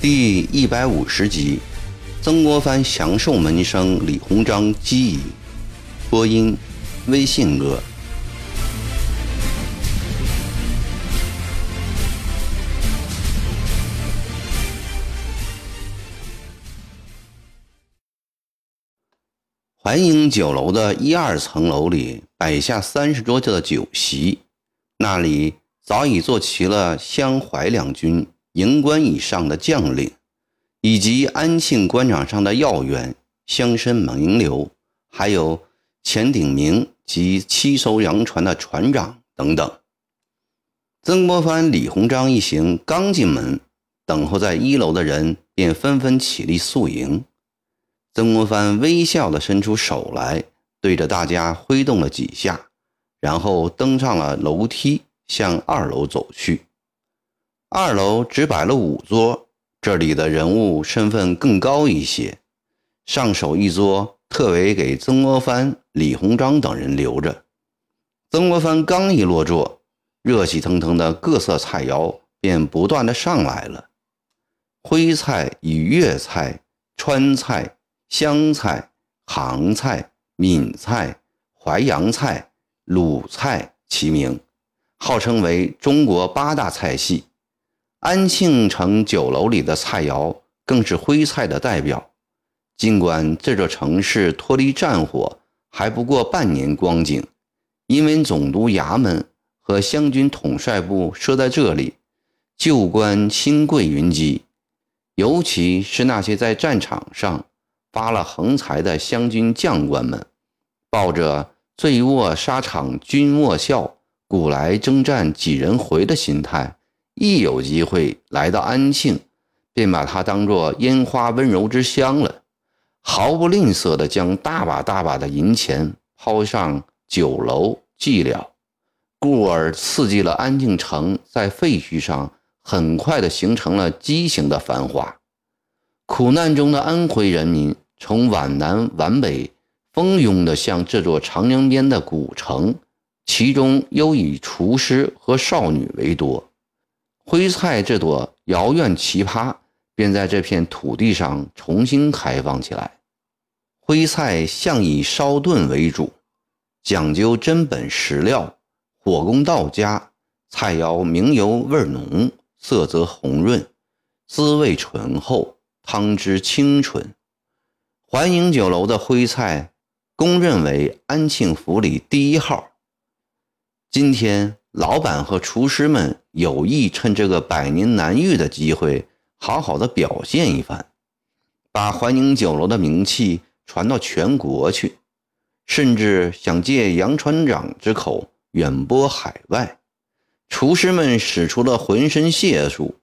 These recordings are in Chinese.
第一百五十集，曾国藩降寿门生李鸿章机以。播音：微信哥。淮营酒楼的一二层楼里摆下三十桌的酒席，那里早已坐齐了湘淮两军营官以上的将领，以及安庆官场上的要员、乡绅名流，还有钱鼎铭及七艘洋船的船长等等。曾国藩、李鸿章一行刚进门，等候在一楼的人便纷纷起立肃迎。曾国藩微笑地伸出手来，对着大家挥动了几下，然后登上了楼梯，向二楼走去。二楼只摆了五桌，这里的人物身份更高一些。上首一桌特为给曾国藩、李鸿章等人留着。曾国藩刚一落座，热气腾腾的各色菜肴便不断的上来了，徽菜与粤菜、川菜。湘菜、杭菜、闽菜、淮扬菜、鲁菜齐名，号称为中国八大菜系。安庆城酒楼里的菜肴更是徽菜的代表。尽管这座城市脱离战火还不过半年光景，因为总督衙门和湘军统帅部设在这里，旧官新贵云集，尤其是那些在战场上。发了横财的湘军将官们，抱着“醉卧沙场君莫笑，古来征战几人回”的心态，一有机会来到安庆，便把它当作烟花温柔之乡了，毫不吝啬地将大把大把的银钱抛上酒楼寂寥，故而刺激了安庆城在废墟上很快地形成了畸形的繁华。苦难中的安徽人民。从皖南皖北蜂拥地向这座长江边的古城，其中又以厨师和少女为多。徽菜这朵遥远奇葩，便在这片土地上重新开放起来。徽菜向以烧炖为主，讲究真本实料，火功到家，菜肴明油味浓，色泽红润，滋味醇厚，汤汁清纯。淮宁酒楼的徽菜，公认为安庆府里第一号。今天，老板和厨师们有意趁这个百年难遇的机会，好好的表现一番，把淮宁酒楼的名气传到全国去，甚至想借杨船长之口远播海外。厨师们使出了浑身解数，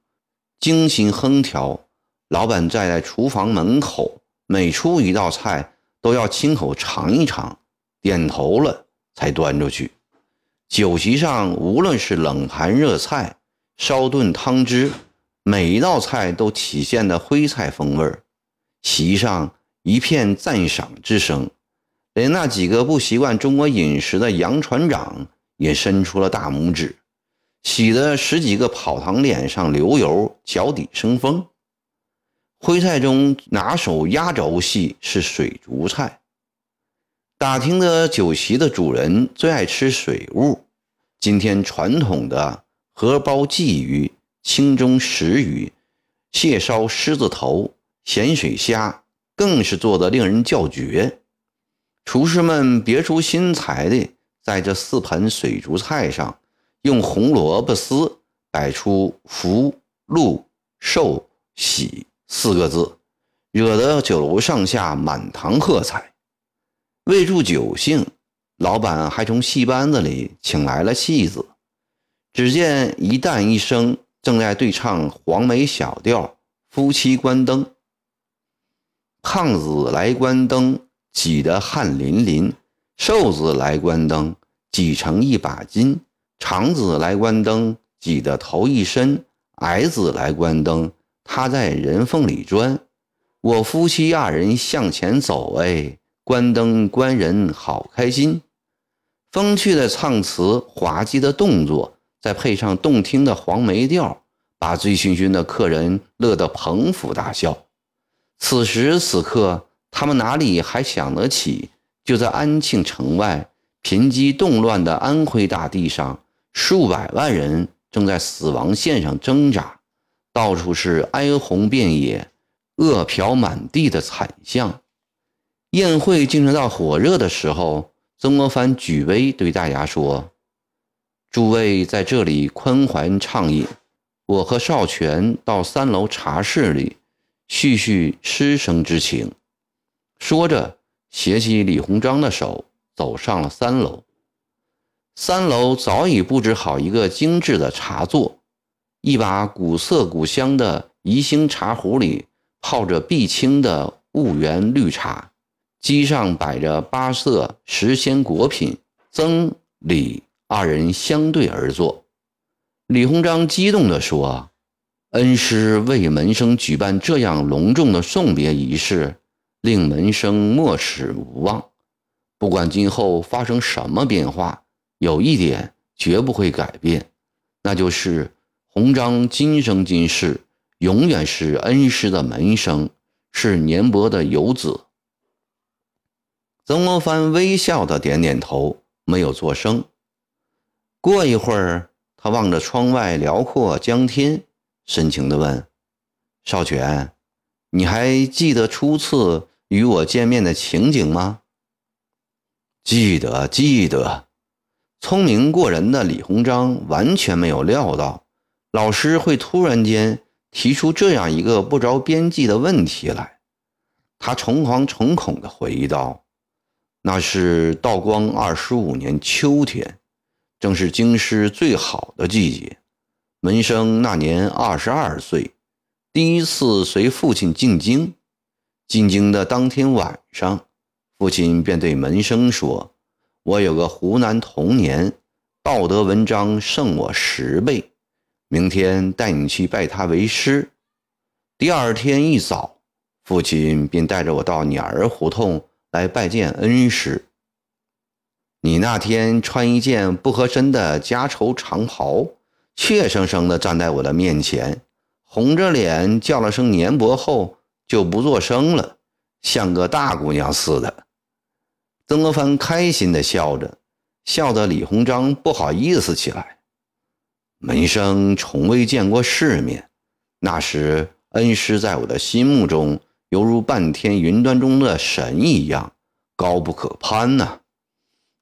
精心烹调。老板站在厨房门口。每出一道菜，都要亲口尝一尝，点头了才端出去。酒席上，无论是冷盘热菜、烧炖汤汁，每一道菜都体现的徽菜风味儿。席上一片赞赏之声，连那几个不习惯中国饮食的杨船长也伸出了大拇指，喜得十几个跑堂脸上流油，脚底生风。徽菜中拿手压轴戏是水竹菜。打听的酒席的主人最爱吃水物，今天传统的荷包鲫鱼、清蒸石鱼、蟹烧狮子头、咸水虾，更是做得令人叫绝。厨师们别出心裁的，在这四盆水竹菜上，用红萝卜丝摆出福、禄、寿、喜。四个字，惹得酒楼上下满堂喝彩。为助酒兴，老板还从戏班子里请来了戏子。只见一旦一声正在对唱黄梅小调：“夫妻关灯，胖子来关灯，挤得汗淋淋；瘦子来关灯，挤成一把筋；长子来关灯，挤得头一身；矮子来关灯。”他在人缝里钻，我夫妻二人向前走，哎，关灯关人好开心。风趣的唱词，滑稽的动作，再配上动听的黄梅调，把醉醺醺的客人乐得捧腹大笑。此时此刻，他们哪里还想得起，就在安庆城外贫瘠动乱的安徽大地上，数百万人正在死亡线上挣扎，到处是哀鸿遍野、饿殍满地的惨象。宴会进行到火热的时候，曾国藩举杯对大家说：“诸位在这里宽怀畅饮，我和少荃到三楼茶室里叙叙师生之情。”说着，携起李鸿章的手，走上了三楼。三楼早已布置好一个精致的茶座，一把古色古香的宜兴茶壶里泡着碧青的婺源绿茶。机上摆着八色时鲜果品，曾李二人相对而坐。李鸿章激动地说：“恩师为门生举办这样隆重的送别仪式，令门生莫齿无忘。不管今后发生什么变化，有一点绝不会改变，那就是鸿章今生今世永远是恩师的门生，是年伯的游子。”曾国藩微笑的点点头，没有作声。过一会儿，他望着窗外辽阔江天，深情地问：“少荃，你还记得初次与我见面的情景吗？”“记得，记得。”聪明过人的李鸿章完全没有料到，老师会突然间提出这样一个不着边际的问题来。他诚惶诚恐地回忆道。那是道光二十五年秋天，正是京师最好的季节。门生那年二十二岁，第一次随父亲进京。进京的当天晚上，父亲便对门生说：“我有个湖南童年，道德文章胜我十倍，明天带你去拜他为师。”第二天一早，父亲便带着我到鸟儿胡同。来拜见恩师。你那天穿一件不合身的夹绸长袍，怯生生地站在我的面前，红着脸叫了声“年伯”后就不作声了，像个大姑娘似的。曾国藩开心地笑着，笑得李鸿章不好意思起来。门生从未见过世面，那时恩师在我的心目中。犹如半天云端中的神一样高不可攀呐！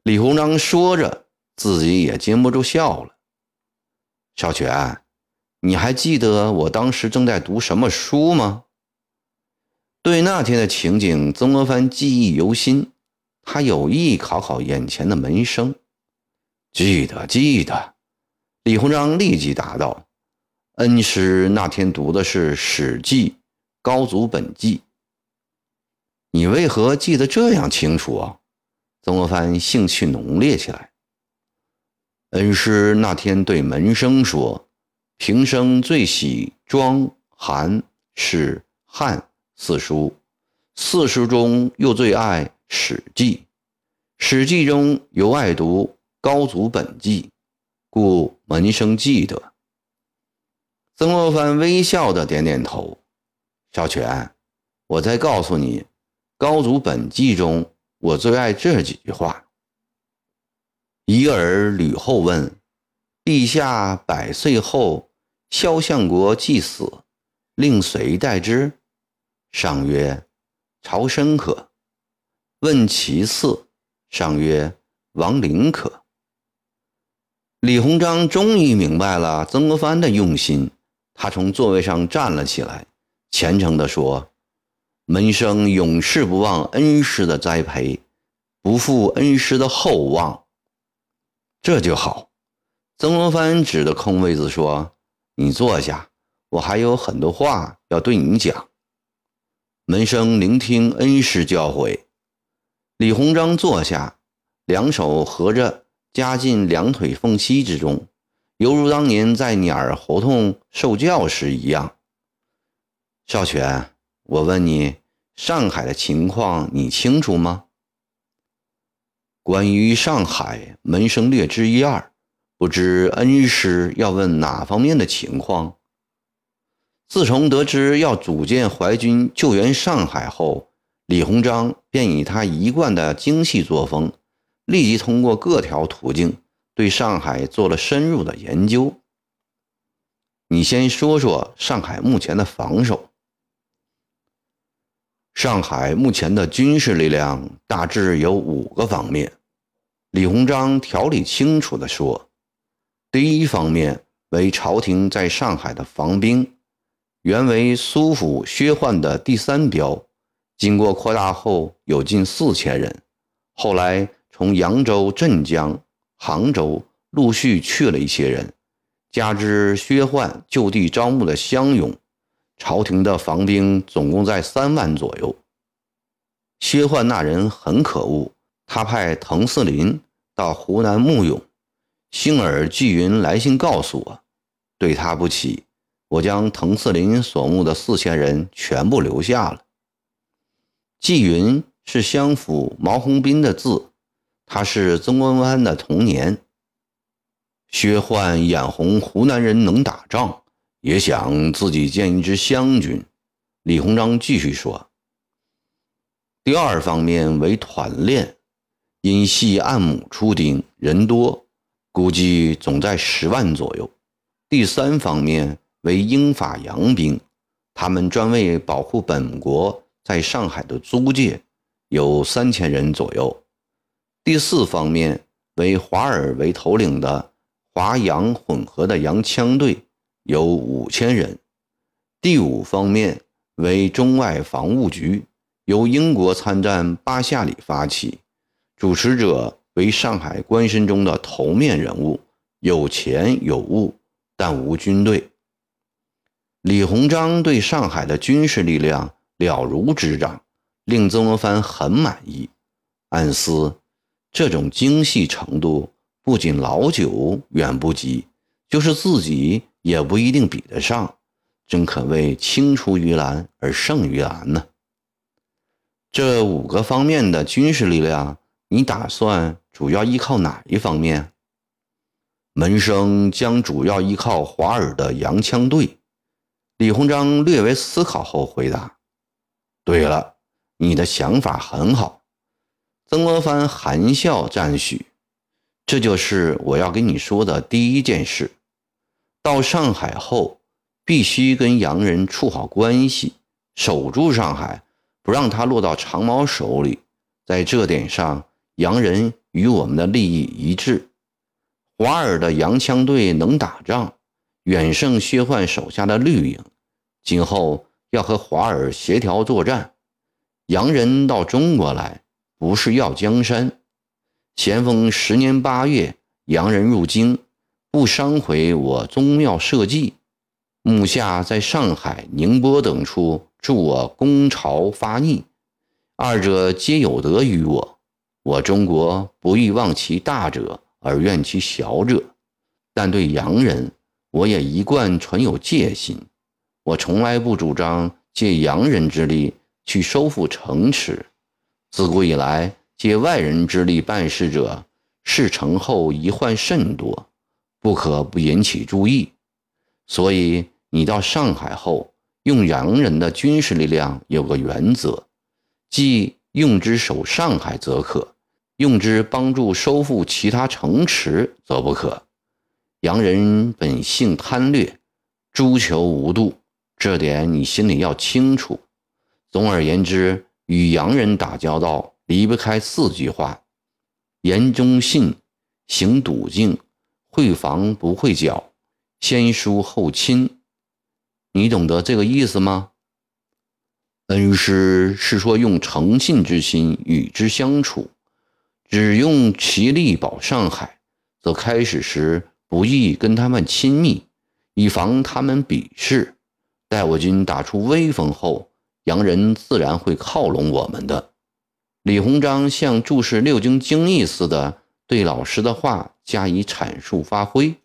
李鸿章说着，自己也禁不住笑了。小泉，你还记得我当时正在读什么书吗？对那天的情景，曾国藩记忆犹新。他有意考考眼前的门生。记得，记得。李鸿章立即答道：“恩师那天读的是《史记》。”高祖本纪，你为何记得这样清楚啊？曾国藩兴趣浓烈起来。恩师那天对门生说：“平生最喜庄、韩、史、汉四书，四书中又最爱《史记》，《史记》中尤爱读高祖本纪，故门生记得。”曾国藩微笑的点点头。小泉，我再告诉你，《高祖本纪》中我最爱这几句话：“一儿吕后问，陛下百岁后，萧相国既死，令谁代之？上曰：朝申可。问其次，上曰：王陵可。”李鸿章终于明白了曾国藩的用心，他从座位上站了起来。虔诚地说：“门生永世不忘恩师的栽培，不负恩师的厚望。”这就好。曾国藩指着空位子说：“你坐下，我还有很多话要对你讲。”门生聆听恩师教诲。李鸿章坐下，两手合着夹进两腿缝隙之中，犹如当年在鸟儿胡同受教时一样。少泉，我问你，上海的情况你清楚吗？关于上海，门生略知一二，不知恩师要问哪方面的情况？自从得知要组建淮军救援上海后，李鸿章便以他一贯的精细作风，立即通过各条途径对上海做了深入的研究。你先说说上海目前的防守。上海目前的军事力量大致有五个方面。李鸿章条理清楚地说：“第一方面为朝廷在上海的防兵。”原为苏府薛焕的第三标，经过扩大后有近四千人。后来从扬州、镇江、杭州陆续去了一些人，加之薛焕就地招募的乡勇，朝廷的防兵总共在三万左右。薛焕那人很可恶，他派滕嗣林到湖南募勇，幸而纪云来信告诉我，对他不起。我将滕嗣林所募的四千人全部留下了。纪云是相府毛鸿斌的字，他是曾国藩的童年。薛焕眼红湖南人能打仗，也想自己建一支湘军。李鸿章继续说：“第二方面为团练，因系按亩出丁，人多，估计总在十万左右。第三方面。”为英法洋兵，他们专为保护本国在上海的租界，有三千人左右。第四方面为华尔为头领的华洋混合的洋枪队，有五千人。第五方面为中外防务局，由英国参战巴夏里发起，主持者为上海官绅中的头面人物，有钱有物，但无军队。李鸿章对上海的军事力量了如指掌，令曾国藩很满意。暗思，这种精细程度，不仅老九远不及，就是自己也不一定比得上。真可谓青出于蓝而胜于蓝呢。这五个方面的军事力量，你打算主要依靠哪一方面？门生将主要依靠华尔的洋枪队。李鸿章略微思考后回答：“对了，你的想法很好。”曾国藩含笑赞许：“这就是我要跟你说的第一件事。到上海后，必须跟洋人处好关系，守住上海，不让他落到长毛手里。在这点上，洋人与我们的利益一致。华尔的洋枪队能打仗。”远胜薛焕手下的绿营，今后要和华尔协调作战。洋人到中国来，不是要江山。咸丰十年八月，洋人入京，不伤毁我宗庙社稷。目下在上海、宁波等处助我攻朝发逆，二者皆有德于我。我中国不欲忘其大者而怨其小者，但对洋人。我也一贯存有戒心，我从来不主张借洋人之力去收复城池。自古以来，借外人之力办事者，事成后遗患甚多，不可不引起注意。所以，你到上海后，用洋人的军事力量有个原则，即用之守上海则可，用之帮助收复其他城池则不可。洋人本性贪掠，诛求无度，这点你心里要清楚。总而言之，与洋人打交道离不开四句话：言忠信，行笃敬，会防不会剿，先疏后亲。你懂得这个意思吗？恩师是说用诚信之心与之相处，只用其力保上海，则开始时。不易跟他们亲密，以防他们鄙视。待我军打出威风后，洋人自然会靠拢我们的。李鸿章像注释六经经义似的，对老师的话加以阐述发挥。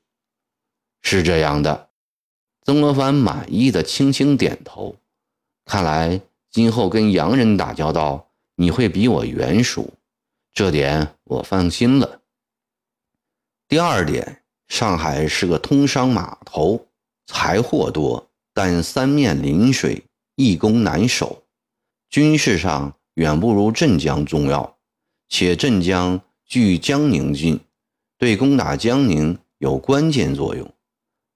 是这样的，曾国藩满意的轻轻点头。看来今后跟洋人打交道，你会比我圆熟。这点我放心了。第二点，上海是个通商码头，财货多，但三面临水，易攻难守，军事上远不如镇江重要。且镇江距江宁近，对攻打江宁有关键作用。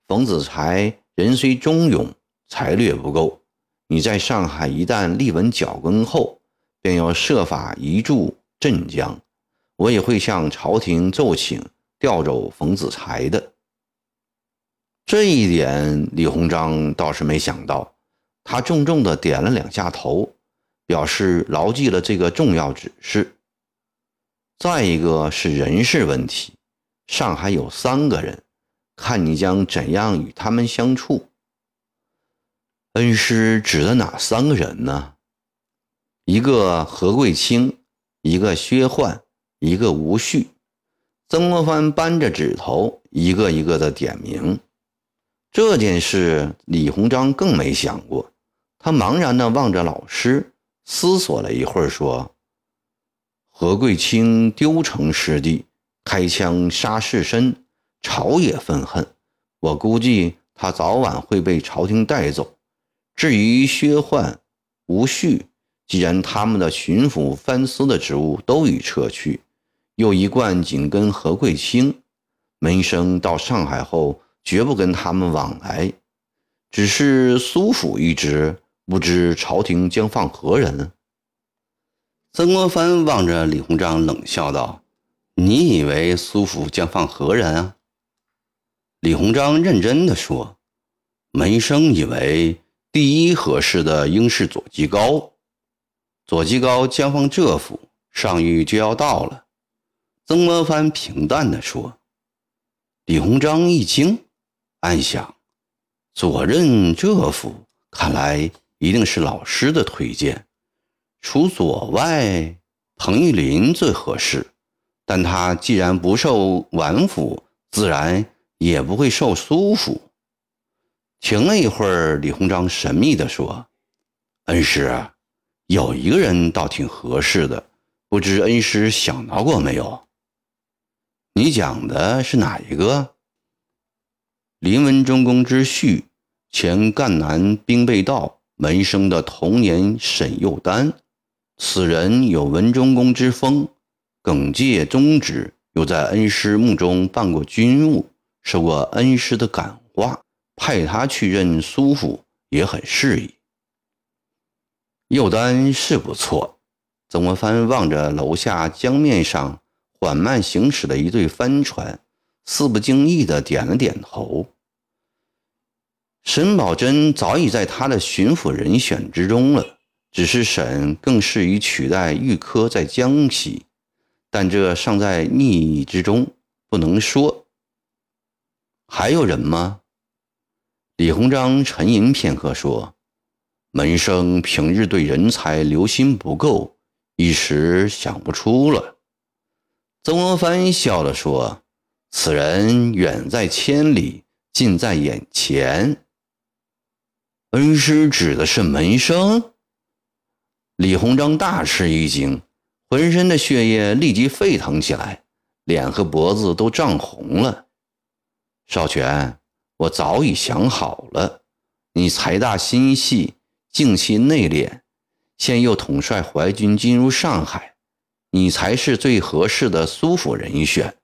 冯子材人虽忠勇，才略不够。你在上海一旦立稳脚跟后，便要设法移驻镇江。我也会向朝廷奏请调走冯子材的。这一点，李鸿章倒是没想到。他重重的点了两下头，表示牢记了这个重要指示。再一个是人事问题，上海有三个人，看你将怎样与他们相处。恩师指的哪三个人呢？一个何贵清，一个薛焕，一个吴旭。曾国藩扳着指头，一个一个的点名。这件事，李鸿章更没想过。他茫然地望着老师，思索了一会儿，说。何贵清丢城失地，开枪杀士绅，朝野愤恨。我估计他早晚会被朝廷带走。至于薛焕、吴旭，既然他们的巡抚、藩司的职务都已撤去，又一贯紧跟何贵清，门生到上海后绝不跟他们往来。只是苏府一职，不知朝廷将放何人？曾国藩望着李鸿章，冷笑道：“你以为苏府将放何人啊？”李鸿章认真的说：“门生以为第一合适的应是左吉高。左吉高将放浙府，上谕就要到了。”曾国藩平淡的说。李鸿章一惊，暗想：“左任这府，看来一定是老师的推荐。”除左外，彭玉麟最合适，但他既然不受皖府，自然也不会受苏府。停了一会儿，李鸿章神秘地说：“恩师，有一个人倒挺合适的，不知恩师想到过没有？你讲的是哪一个？林文忠公之婿，前赣南兵备道门生的童年沈幼丹。”此人有文忠公之风，耿介忠直，又在恩师墓中办过军务，受过恩师的感化，派他去任苏府也很适宜。右丹是不错。曾国藩望着楼下江面上缓慢行驶的一对帆船，似不经意地点了点头。沈葆桢早已在他的巡抚人选之中了。只是沈更适于取代玉科在江西，但这尚在逆议之中，不能说。还有人吗？李鸿章沉吟片刻说：“门生平日对人才留心不够，一时想不出了。”曾国藩笑了说：“此人远在千里，近在眼前。恩师指的是门生。”李鸿章大吃一惊，浑身的血液立即沸腾起来，脸和脖子都涨红了。少荃，我早已想好了，你财大心细，静气内敛，现又统帅淮军进入上海，你才是最合适的苏府人选。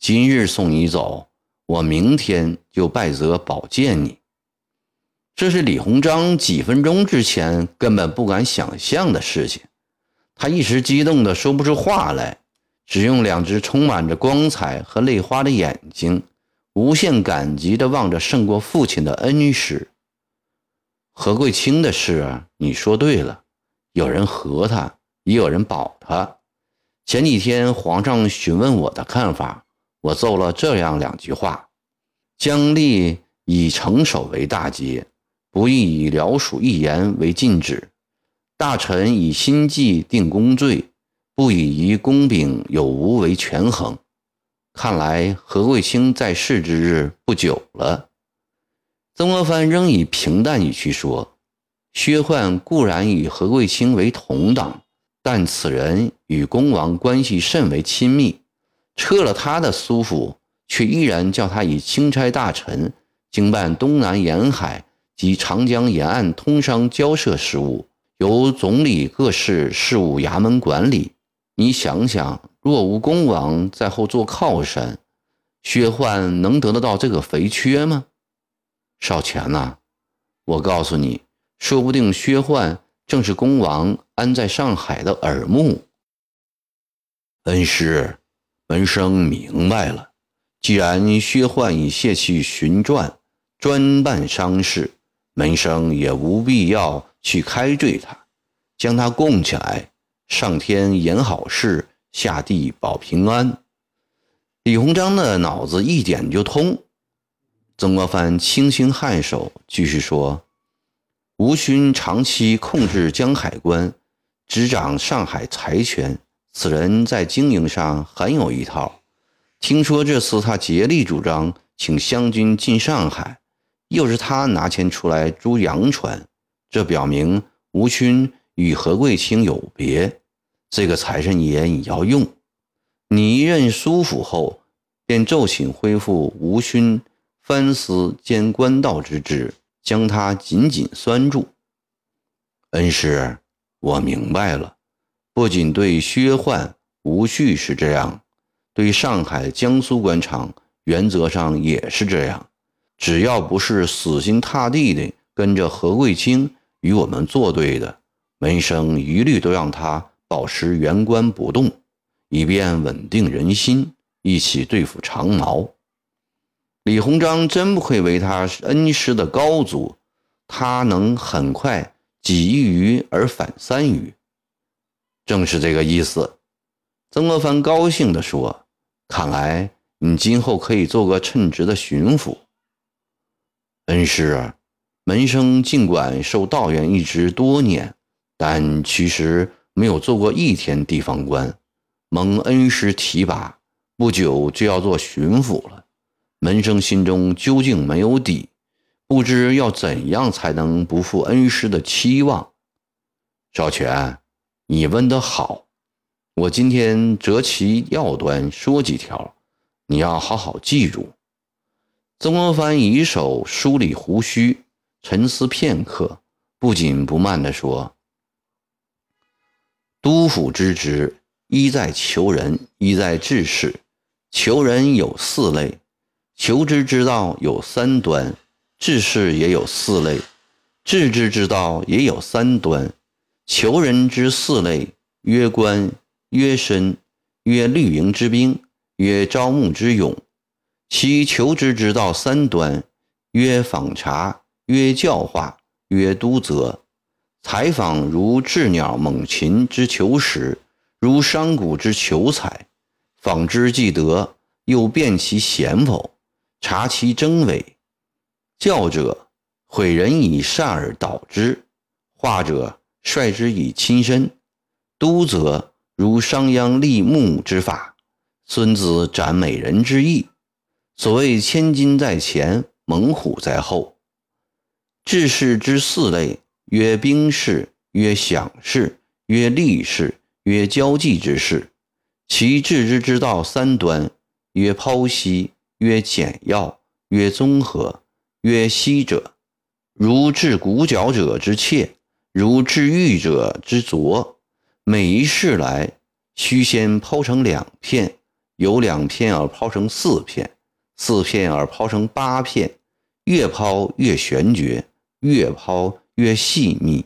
今日送你走，我明天就拜泽保荐你。这是李鸿章几分钟之前根本不敢想象的事情，他一时激动的说不出话来，只用两只充满着光彩和泪花的眼睛，无限感激地望着胜过父亲的恩师。何贵清的事，你说对了，有人和他，也有人保他。前几天皇上询问我的看法，我奏了这样两句话：姜立以成守为大节。不宜以僚属一言为禁止，大臣以心计定功罪，不以于公秉有无为权衡。看来何贵清在世之日不久了。曾国藩仍以平淡语气说：“薛焕固然与何贵清为同党，但此人与恭王关系甚为亲密，撤了他的苏府，却依然叫他以钦差大臣经办东南沿海及长江沿岸通商交涉事务，由总理各市事务衙门管理。你想想，若无公王在后做靠山，薛焕能得得到这个肥缺吗？少乾呐，我告诉你，说不定薛焕。正是公王安在上海的耳目。恩师，门生明白了。既然薛焕已卸去巡传，专办商事，门生也无必要去开罪他，将他供起来。上天言好事，下地保平安。李鸿章的脑子一点就通。曾国藩轻轻颔首，继续说。吴勋长期控制江海关，执掌上海财权。此人在经营上很有一套。听说这次他竭力主张请湘军进上海，又是他拿钱出来租洋船，这表明吴勋与何贵清有别。这个财神爷你要用，你一任苏府后，便奏请恢复吴勋藩司兼官道之职。将他紧紧拴住。恩师，我明白了。不仅对薛焕、吴旭是这样，对上海、江苏官场，原则上也是这样。只要不是死心塌地的跟着何贵清与我们作对的，门生一律都让他保持原官不动，以便稳定人心，一起对付长毛。李鸿章真不愧为他恩师的高祖，他能很快几一鱼而反三鱼，正是这个意思。曾国藩高兴地说：“看来你今后可以做个称职的巡抚。”恩师，门生尽管受道员一职多年，但其实没有做过一天地方官。蒙恩师提拔，不久就要做巡抚了。门生心中究竟没有底，不知要怎样才能不负恩师的期望。少权，你问得好，我今天择其要端说几条，你要好好记住。曾国藩以手梳理胡须，沉思片刻，不紧不慢地说：“督府之职，一在求人，一在治事。求人有四类。”求之之道有三端，治事也有四类；治之之道也有三端。求人之四类，曰官，曰身，曰绿营之兵，曰招募之勇。其求之之道三端，曰访察，曰教化，曰督责。采访如鸷鸟猛禽之求食，如商贾之求财。访之既得，又辨其贤否。察其真伪，教者毁人以善而导之，化者率之以亲身，督则如商鞅立木之法，孙子斩美人之意。所谓千金在前，猛虎在后。治世之四类，曰兵士，曰享事，曰利事，曰交际之事。其治之之道三端，曰剖析。曰简要，曰综合，曰稀者，如治骨角者之切，如治玉者之琢。每一世来，须先剖成两片，由两片而剖成四片，四片而剖成八片，越剖越玄绝，越剖越细密。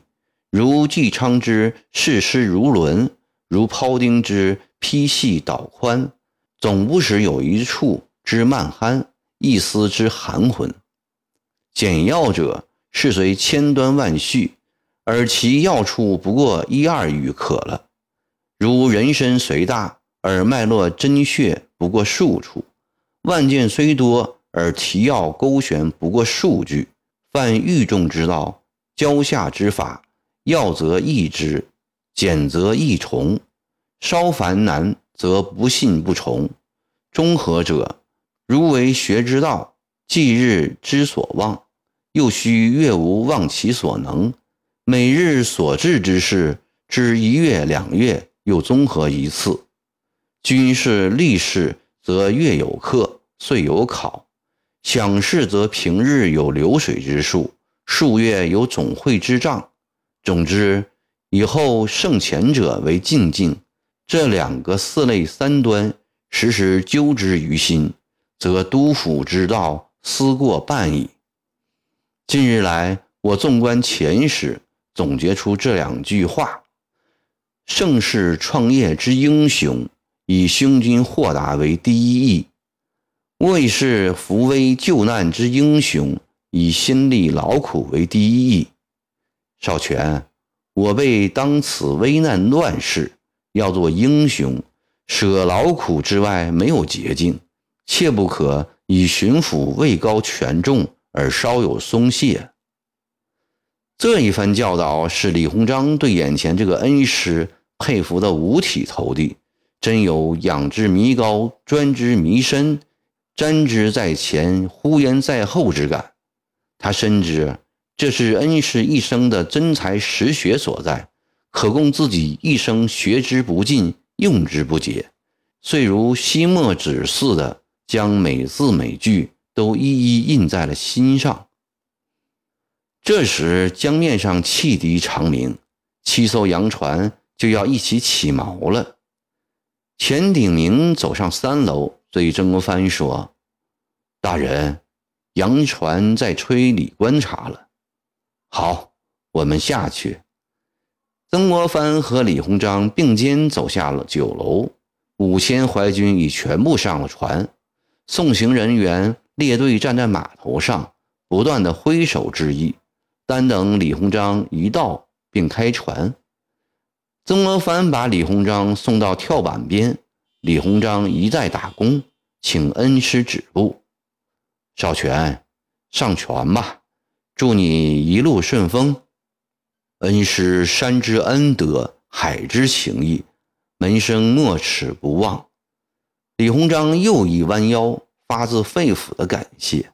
如纪昌之视师如轮，如庖丁之劈细导宽，总不使有一处。之慢酣，一丝之含混。简要者，是随千端万绪，而其要处不过一二语可了。如人参虽大，而脉络针穴不过数处；万件虽多，而提要勾选不过数句。犯欲重之道，交下之法，要则易之，简则易从。稍繁难，则不信不从。中和者。如为学之道，既日之所望，又须月无忘其所能。每日所至之事，至一月两月又综合一次。军事立事则月有课，岁有考；想事则平日有流水之数，数月有总会之账。总之，以后胜前者为进境，这两个四类三端，时时揪之于心，则督府之道思过半矣。近日来，我纵观前史，总结出这两句话：盛世创业之英雄。以胸襟豁达为第一义，卫士扶危救难之英雄，以心力劳苦为第一义。少荃，我辈当此危难乱世，要做英雄，舍劳苦之外没有捷径，切不可以巡抚位高权重而稍有松懈。这一番教导，使李鸿章对眼前这个恩师佩服得五体投地。真有仰之弥高、专之弥深、瞻之在前、呼延在后之感。他深知这是恩师一生的真才实学所在，可供自己一生学之不尽、用之不竭。遂如惜墨纸似的，将每字每句都一一印在了心上。这时江面上汽笛长鸣，七艘洋船就要一起起锚了。钱鼎铭走上三楼，对曾国藩说：“大人，洋船在催里观察了。”好，我们下去。曾国藩和李鸿章并肩走下了九楼，五千淮军已全部上了船，送行人员列队站在码头上，不断的挥手致意，单等李鸿章一到，并开船。曾国藩把李鸿章送到跳板边，李鸿章一再打工，请恩师止步。少荃，上船吧，祝你一路顺风。恩师山之恩德，海之情谊，门生没齿不忘。李鸿章又一弯腰，发自肺腑的感谢。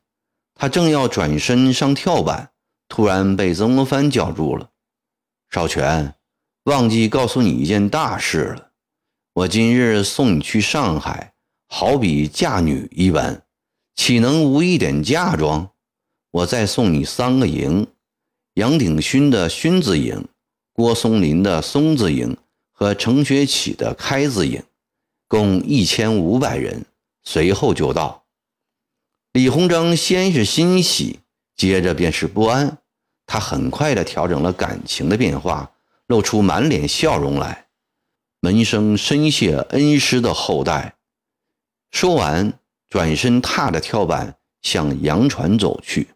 他正要转身上跳板，突然被曾国藩叫住了。少荃。忘记告诉你一件大事了，我今日送你去上海，好比嫁女一般，岂能无一点嫁妆？我再送你三个营：杨鼎勋的勋字营，郭松林的松字营和程学启的开字营，共一千五百人。随后就到。李鸿章先是欣喜，接着便是不安，他很快的调整了感情的变化。露出满脸笑容来，门生深谢恩师的厚待。说完，转身踏着跳板向洋船走去。